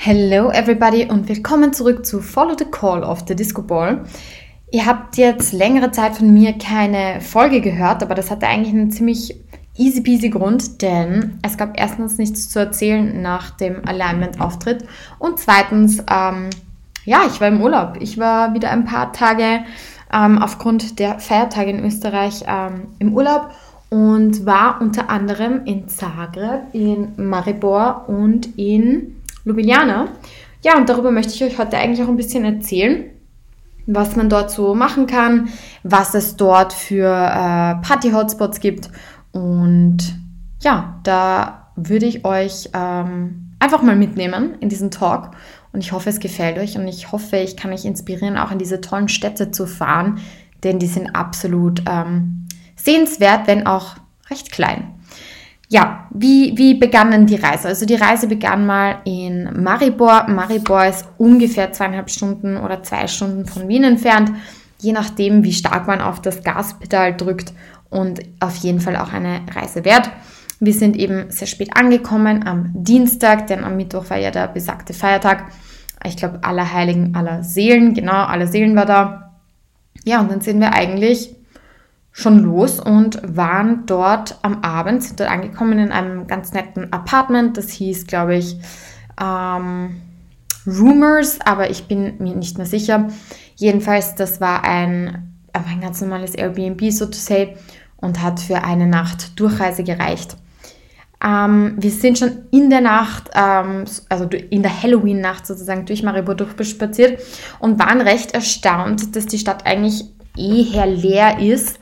Hello everybody und willkommen zurück zu Follow the Call of the Disco Ball. Ihr habt jetzt längere Zeit von mir keine Folge gehört, aber das hatte eigentlich einen ziemlich easy peasy Grund, denn es gab erstens nichts zu erzählen nach dem Alignment-Auftritt und zweitens, ähm, ja, ich war im Urlaub. Ich war wieder ein paar Tage ähm, aufgrund der Feiertage in Österreich ähm, im Urlaub und war unter anderem in Zagreb, in Maribor und in Ljubljana. Ja, und darüber möchte ich euch heute eigentlich auch ein bisschen erzählen, was man dort so machen kann, was es dort für äh, Party-Hotspots gibt. Und ja, da würde ich euch ähm, einfach mal mitnehmen in diesen Talk. Und ich hoffe, es gefällt euch und ich hoffe, ich kann euch inspirieren, auch in diese tollen Städte zu fahren, denn die sind absolut ähm, sehenswert, wenn auch recht klein. Ja, wie, wie begann denn die Reise? Also die Reise begann mal in Maribor. Maribor ist ungefähr zweieinhalb Stunden oder zwei Stunden von Wien entfernt, je nachdem, wie stark man auf das Gaspedal drückt und auf jeden Fall auch eine Reise wert. Wir sind eben sehr spät angekommen am Dienstag, denn am Mittwoch war ja der besagte Feiertag. Ich glaube, aller Heiligen, aller Seelen, genau, alle Seelen war da. Ja, und dann sind wir eigentlich schon los und waren dort am Abend, sind dort angekommen in einem ganz netten Apartment. Das hieß, glaube ich, ähm, Rumors, aber ich bin mir nicht mehr sicher. Jedenfalls, das war ein, ein ganz normales Airbnb, so to say, und hat für eine Nacht Durchreise gereicht. Ähm, wir sind schon in der Nacht, ähm, also in der Halloween-Nacht sozusagen durch Maribor durchspaziert und waren recht erstaunt, dass die Stadt eigentlich eher leer ist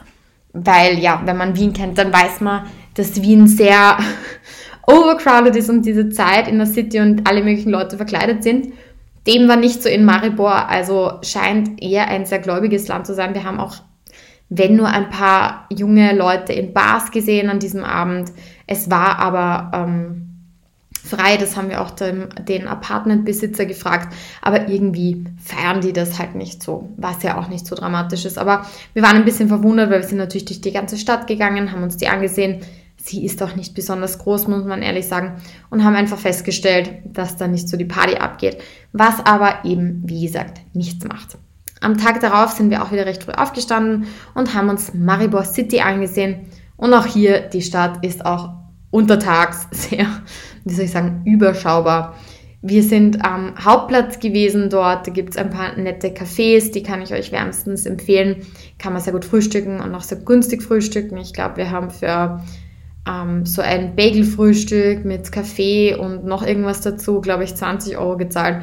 weil ja, wenn man Wien kennt, dann weiß man, dass Wien sehr overcrowded ist um diese Zeit in der City und alle möglichen Leute verkleidet sind. Dem war nicht so in Maribor, also scheint eher ein sehr gläubiges Land zu sein. Wir haben auch, wenn nur ein paar junge Leute in Bars gesehen an diesem Abend. Es war aber ähm, frei. Das haben wir auch dem, den Apartmentbesitzer gefragt. Aber irgendwie feiern die das halt nicht so, was ja auch nicht so dramatisch ist. Aber wir waren ein bisschen verwundert, weil wir sind natürlich durch die ganze Stadt gegangen, haben uns die angesehen. Sie ist doch nicht besonders groß, muss man ehrlich sagen. Und haben einfach festgestellt, dass da nicht so die Party abgeht. Was aber eben, wie gesagt, nichts macht. Am Tag darauf sind wir auch wieder recht früh aufgestanden und haben uns Maribor City angesehen. Und auch hier, die Stadt ist auch untertags sehr, wie soll ich sagen, überschaubar. Wir sind am Hauptplatz gewesen dort. Da gibt es ein paar nette Cafés, die kann ich euch wärmstens empfehlen. Kann man sehr gut frühstücken und auch sehr günstig frühstücken. Ich glaube, wir haben für ähm, so ein Bagelfrühstück mit Kaffee und noch irgendwas dazu, glaube ich, 20 Euro gezahlt.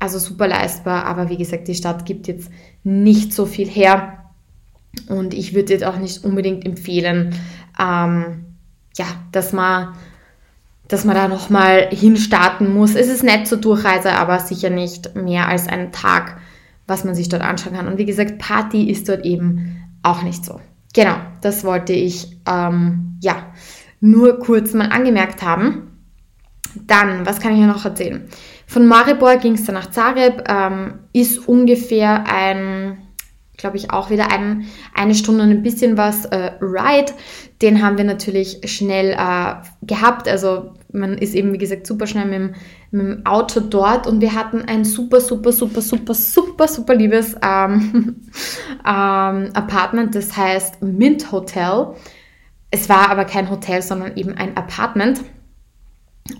Also super leistbar, aber wie gesagt, die Stadt gibt jetzt nicht so viel her. Und ich würde jetzt auch nicht unbedingt empfehlen, ähm, ja, dass man, dass man da nochmal hinstarten muss. Es ist nett zur Durchreise, aber sicher nicht mehr als einen Tag, was man sich dort anschauen kann. Und wie gesagt, Party ist dort eben auch nicht so. Genau, das wollte ich ähm, ja nur kurz mal angemerkt haben. Dann, was kann ich noch erzählen? Von Maribor ging es dann nach Zagreb, ähm, ist ungefähr ein glaube ich, auch wieder ein, eine Stunde und ein bisschen was äh, Ride. Den haben wir natürlich schnell äh, gehabt. Also man ist eben, wie gesagt, super schnell mit dem, mit dem Auto dort und wir hatten ein super, super, super, super, super, super liebes ähm, ähm, Apartment, das heißt Mint Hotel. Es war aber kein Hotel, sondern eben ein Apartment.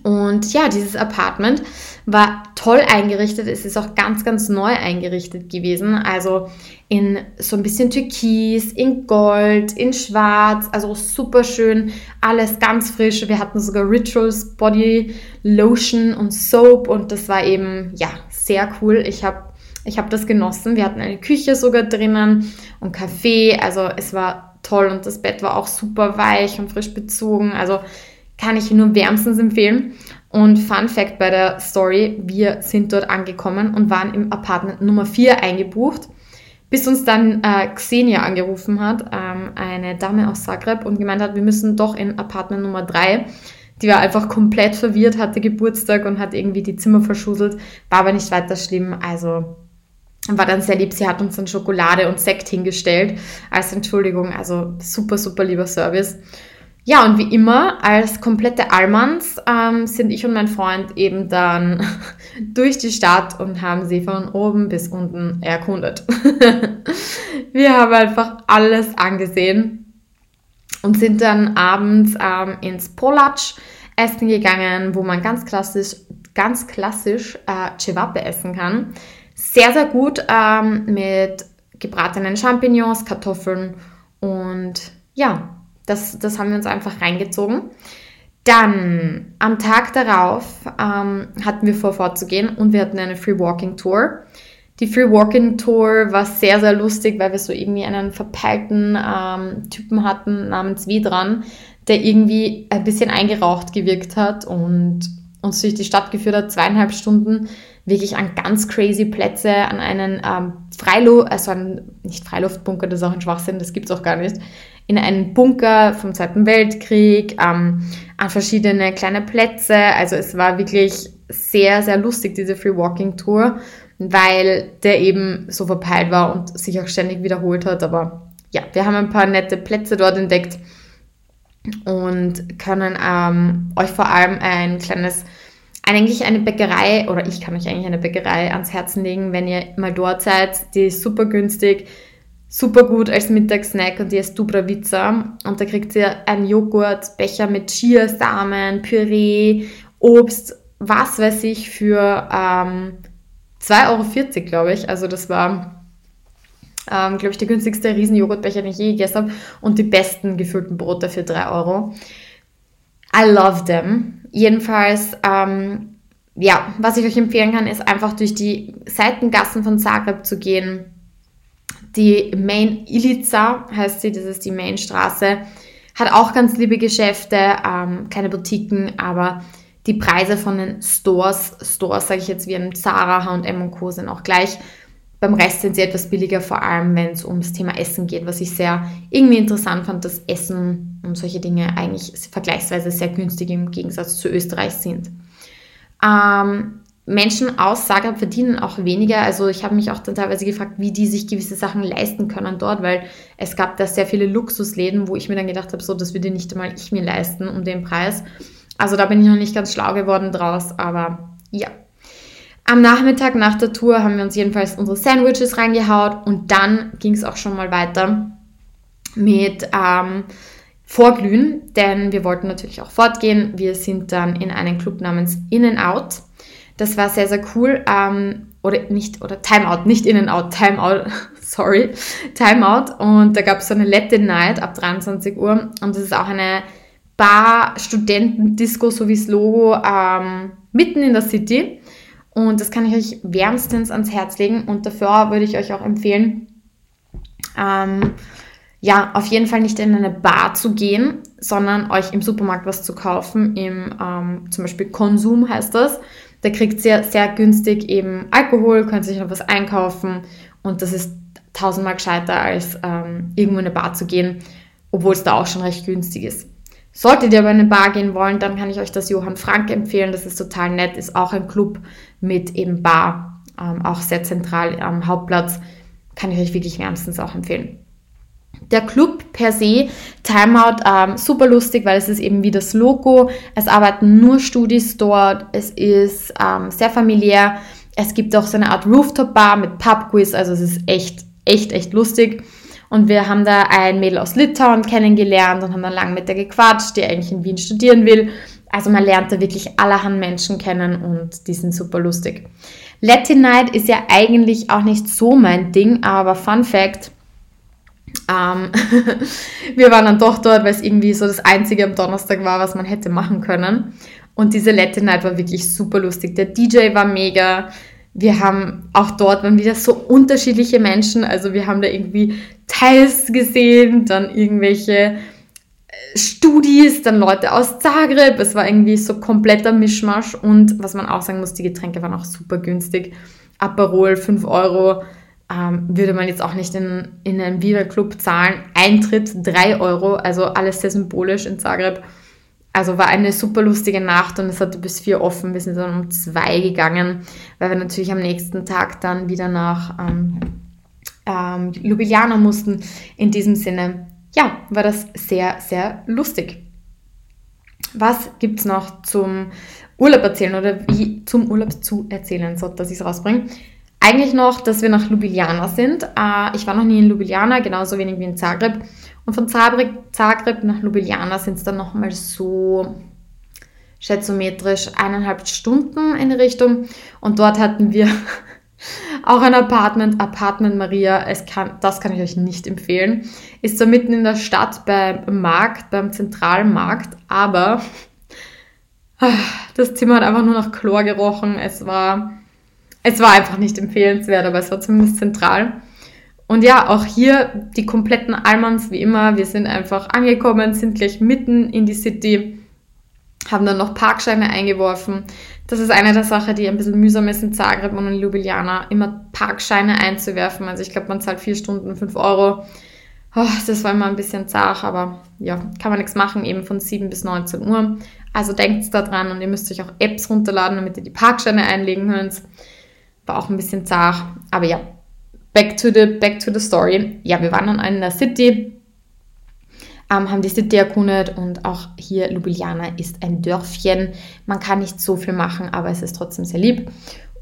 Und ja, dieses Apartment war toll eingerichtet. Es ist auch ganz, ganz neu eingerichtet gewesen. Also in so ein bisschen Türkis, in Gold, in Schwarz. Also super schön. Alles ganz frisch. Wir hatten sogar Rituals, Body Lotion und Soap. Und das war eben, ja, sehr cool. Ich habe ich hab das genossen. Wir hatten eine Küche sogar drinnen und Kaffee. Also es war toll. Und das Bett war auch super weich und frisch bezogen. Also kann ich nur wärmstens empfehlen. Und Fun Fact bei der Story, wir sind dort angekommen und waren im Apartment Nummer 4 eingebucht, bis uns dann äh, Xenia angerufen hat, ähm, eine Dame aus Zagreb, und gemeint hat, wir müssen doch in Apartment Nummer 3. Die war einfach komplett verwirrt, hatte Geburtstag und hat irgendwie die Zimmer verschuselt, war aber nicht weiter schlimm, also war dann sehr lieb. Sie hat uns dann Schokolade und Sekt hingestellt als Entschuldigung, also super, super lieber Service. Ja, und wie immer, als komplette Allmanns ähm, sind ich und mein Freund eben dann durch die Stadt und haben sie von oben bis unten erkundet. Wir haben einfach alles angesehen und sind dann abends ähm, ins Polatsch essen gegangen, wo man ganz klassisch, ganz klassisch äh, Cevape essen kann. Sehr, sehr gut ähm, mit gebratenen Champignons, Kartoffeln und ja, das, das haben wir uns einfach reingezogen. Dann am Tag darauf ähm, hatten wir vor, vorzugehen und wir hatten eine Free Walking Tour. Die Free Walking Tour war sehr, sehr lustig, weil wir so irgendwie einen verpeilten ähm, Typen hatten namens Widran, der irgendwie ein bisschen eingeraucht gewirkt hat und uns durch die Stadt geführt hat, zweieinhalb Stunden wirklich an ganz crazy Plätze, an einen ähm, Freiluft, also an, nicht Freiluftbunker, das ist auch ein Schwachsinn, das gibt es auch gar nicht, in einen Bunker vom Zweiten Weltkrieg, ähm, an verschiedene kleine Plätze. Also es war wirklich sehr, sehr lustig, diese Free Walking Tour, weil der eben so verpeilt war und sich auch ständig wiederholt hat. Aber ja, wir haben ein paar nette Plätze dort entdeckt und können ähm, euch vor allem ein kleines, eigentlich eine Bäckerei, oder ich kann euch eigentlich eine Bäckerei ans Herzen legen, wenn ihr mal dort seid. Die ist super günstig super gut als Mittagssnack und die ist Dubravica. Und da kriegt ihr einen Joghurtbecher mit Chiasamen, Püree, Obst, was weiß ich, für ähm, 2,40 Euro, glaube ich. Also das war, ähm, glaube ich, der günstigste Riesenjoghurtbecher, den ich je gegessen habe. Und die besten gefüllten Brote für 3 Euro. I love them. Jedenfalls, ähm, ja, was ich euch empfehlen kann, ist einfach durch die Seitengassen von Zagreb zu gehen die Main Ilica heißt sie, das ist die Mainstraße. Hat auch ganz liebe Geschäfte, ähm, keine Boutiquen, aber die Preise von den Stores, Stores sage ich jetzt wie ein Zara, H&M und Co. sind auch gleich. Beim Rest sind sie etwas billiger, vor allem wenn es ums Thema Essen geht, was ich sehr irgendwie interessant fand, dass Essen und solche Dinge eigentlich vergleichsweise sehr günstig im Gegensatz zu Österreich sind. Ähm, Menschen aus Zagreb verdienen auch weniger. Also ich habe mich auch dann teilweise gefragt, wie die sich gewisse Sachen leisten können dort, weil es gab da sehr viele Luxusläden, wo ich mir dann gedacht habe, so, das würde nicht einmal ich mir leisten um den Preis. Also da bin ich noch nicht ganz schlau geworden draus, aber ja. Am Nachmittag nach der Tour haben wir uns jedenfalls unsere Sandwiches reingehaut und dann ging es auch schon mal weiter mit ähm, Vorglühen, denn wir wollten natürlich auch fortgehen. Wir sind dann in einen Club namens In n Out das war sehr, sehr cool. Ähm, oder nicht, oder Timeout, nicht In and Out, Timeout, sorry, Timeout. Und da gab es so eine Latin Night ab 23 Uhr. Und das ist auch eine Bar, Studenten-Disco, so wie das Logo, ähm, mitten in der City. Und das kann ich euch wärmstens ans Herz legen. Und dafür würde ich euch auch empfehlen, ähm, ja, auf jeden Fall nicht in eine Bar zu gehen, sondern euch im Supermarkt was zu kaufen. Im ähm, zum Beispiel Konsum heißt das. Da kriegt ihr sehr günstig eben Alkohol, könnt sich noch was einkaufen und das ist tausendmal gescheiter als ähm, irgendwo in eine Bar zu gehen, obwohl es da auch schon recht günstig ist. Solltet ihr aber in eine Bar gehen wollen, dann kann ich euch das Johann Frank empfehlen. Das ist total nett, ist auch ein Club mit eben Bar, ähm, auch sehr zentral am Hauptplatz. Kann ich euch wirklich wärmstens auch empfehlen. Der Club per se, Timeout, ähm, super lustig, weil es ist eben wie das Logo. Es arbeiten nur Studis dort. Es ist ähm, sehr familiär. Es gibt auch so eine Art Rooftop-Bar mit Pub-Quiz. Also es ist echt, echt, echt lustig. Und wir haben da ein Mädel aus Litauen kennengelernt und haben dann lang mit der gequatscht, die eigentlich in Wien studieren will. Also man lernt da wirklich allerhand Menschen kennen und die sind super lustig. Latin Night ist ja eigentlich auch nicht so mein Ding, aber Fun Fact, ähm, wir waren dann doch dort, weil es irgendwie so das Einzige am Donnerstag war, was man hätte machen können. Und diese Latin Night war wirklich super lustig. Der DJ war mega. Wir haben auch dort waren wieder so unterschiedliche Menschen. Also wir haben da irgendwie Teils gesehen, dann irgendwelche äh, Studis, dann Leute aus Zagreb. Es war irgendwie so kompletter Mischmasch. Und was man auch sagen muss, die Getränke waren auch super günstig. Aperol 5 Euro ähm, würde man jetzt auch nicht in, in einen Wiener-Club zahlen. Eintritt 3 Euro, also alles sehr symbolisch in Zagreb. Also war eine super lustige Nacht und es hatte bis vier offen. Wir sind dann um zwei gegangen, weil wir natürlich am nächsten Tag dann wieder nach ähm, ähm, Ljubljana mussten. In diesem Sinne, ja, war das sehr, sehr lustig. was gibt es noch zum Urlaub erzählen oder wie zum Urlaub zu erzählen, so dass ich es rausbringe? Eigentlich noch, dass wir nach Ljubljana sind. Äh, ich war noch nie in Ljubljana, genauso wenig wie in Zagreb. Und von Zagreb, Zagreb nach Ljubljana sind es dann nochmal so schätzometrisch eineinhalb Stunden in die Richtung. Und dort hatten wir auch ein Apartment, Apartment Maria. Es kann, das kann ich euch nicht empfehlen. Ist zwar mitten in der Stadt beim Markt, beim zentralen Markt, aber das Zimmer hat einfach nur nach Chlor gerochen. Es war, es war einfach nicht empfehlenswert, aber es war zumindest zentral. Und ja, auch hier die kompletten Almans wie immer. Wir sind einfach angekommen, sind gleich mitten in die City, haben dann noch Parkscheine eingeworfen. Das ist eine der Sachen, die ein bisschen mühsam ist in Zagreb und in Ljubljana, immer Parkscheine einzuwerfen. Also ich glaube, man zahlt vier Stunden, fünf Euro. Oh, das war immer ein bisschen zart, aber ja, kann man nichts machen, eben von 7 bis 19 Uhr. Also denkt da dran und ihr müsst euch auch Apps runterladen, damit ihr die Parkscheine einlegen könnt. War auch ein bisschen zart, aber ja, back to the, back to the story. Ja, wir waren dann in der City, ähm, haben die City erkundet und auch hier Ljubljana ist ein Dörfchen. Man kann nicht so viel machen, aber es ist trotzdem sehr lieb.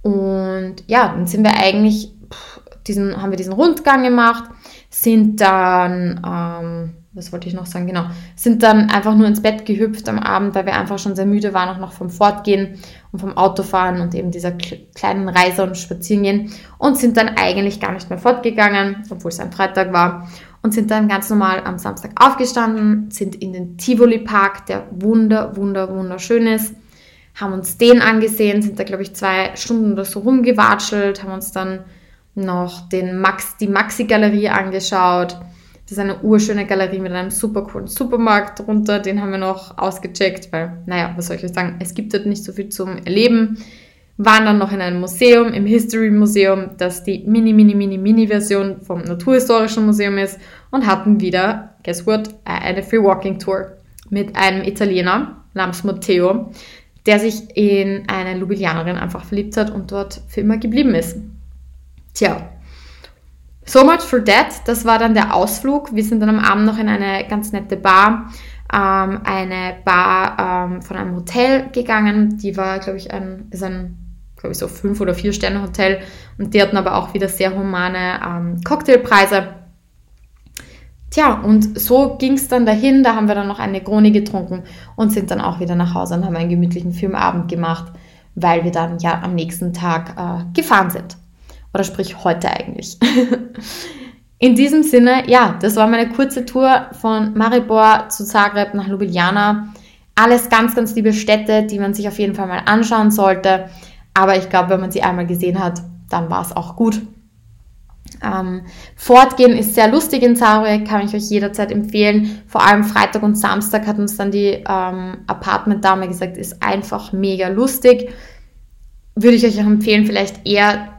Und ja, dann sind wir eigentlich, diesen, haben wir diesen Rundgang gemacht, sind dann, ähm, was wollte ich noch sagen, genau, sind dann einfach nur ins Bett gehüpft am Abend, weil wir einfach schon sehr müde waren, auch noch vom Fortgehen und vom Autofahren und eben dieser kleinen Reise und Spazierengehen und sind dann eigentlich gar nicht mehr fortgegangen, obwohl es ein Freitag war und sind dann ganz normal am Samstag aufgestanden, sind in den Tivoli Park, der wunder, wunder, wunderschön ist, haben uns den angesehen, sind da glaube ich zwei Stunden oder so rumgewatschelt, haben uns dann noch den Max, die Maxi-Galerie angeschaut, das ist eine urschöne Galerie mit einem super coolen Supermarkt drunter. Den haben wir noch ausgecheckt, weil, naja, was soll ich euch sagen, es gibt dort nicht so viel zum Erleben. Waren dann noch in einem Museum, im History Museum, das die mini, mini, mini, mini Version vom Naturhistorischen Museum ist und hatten wieder, guess what, eine Free Walking Tour mit einem Italiener namens Matteo, der sich in eine Ljubljananerin einfach verliebt hat und dort für immer geblieben ist. Tja, So much for that. Das war dann der Ausflug. Wir sind dann am Abend noch in eine ganz nette Bar, ähm, eine Bar ähm, von einem Hotel gegangen. Die war, glaube ich, ein, ist ein, glaube ich, so fünf oder vier Sterne Hotel. Und die hatten aber auch wieder sehr humane ähm, Cocktailpreise. Tja, und so ging es dann dahin. Da haben wir dann noch eine Krone getrunken und sind dann auch wieder nach Hause und haben einen gemütlichen Filmabend gemacht, weil wir dann ja am nächsten Tag äh, gefahren sind. Oder sprich heute eigentlich. In diesem Sinne, ja, das war meine kurze Tour von Maribor zu Zagreb nach Ljubljana. Alles ganz, ganz liebe Städte, die man sich auf jeden Fall mal anschauen sollte. Aber ich glaube, wenn man sie einmal gesehen hat, dann war es auch gut. Ähm, Fortgehen ist sehr lustig in Zagreb, kann ich euch jederzeit empfehlen. Vor allem Freitag und Samstag hat uns dann die ähm, Apartment-Dame gesagt, ist einfach mega lustig. Würde ich euch auch empfehlen, vielleicht eher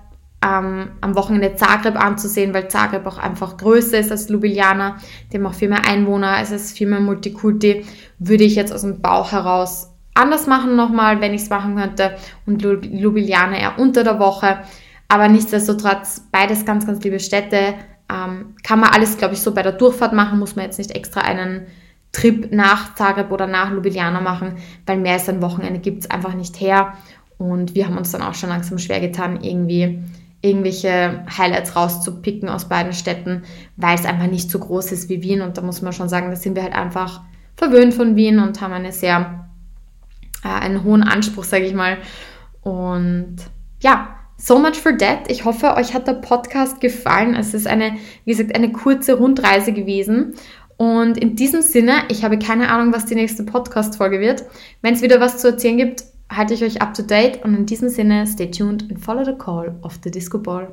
ähm, am Wochenende Zagreb anzusehen, weil Zagreb auch einfach größer ist als Ljubljana. Die haben auch viel mehr Einwohner, es ist viel mehr Multikulti. Würde ich jetzt aus dem Bauch heraus anders machen nochmal, wenn ich es machen könnte. Und Ljubljana eher unter der Woche. Aber nichtsdestotrotz, beides ganz, ganz liebe Städte. Ähm, kann man alles, glaube ich, so bei der Durchfahrt machen. Muss man jetzt nicht extra einen Trip nach Zagreb oder nach Ljubljana machen, weil mehr als ein Wochenende gibt es einfach nicht her. Und wir haben uns dann auch schon langsam schwer getan, irgendwie irgendwelche Highlights rauszupicken aus beiden Städten, weil es einfach nicht so groß ist wie Wien. Und da muss man schon sagen, da sind wir halt einfach verwöhnt von Wien und haben eine sehr, äh, einen hohen Anspruch, sage ich mal. Und ja, so much for that. Ich hoffe, euch hat der Podcast gefallen. Es ist eine, wie gesagt, eine kurze Rundreise gewesen. Und in diesem Sinne, ich habe keine Ahnung, was die nächste Podcast-Folge wird. Wenn es wieder was zu erzählen gibt, halte ich euch up to date und in diesem Sinne, stay tuned and follow the call of the Disco Ball.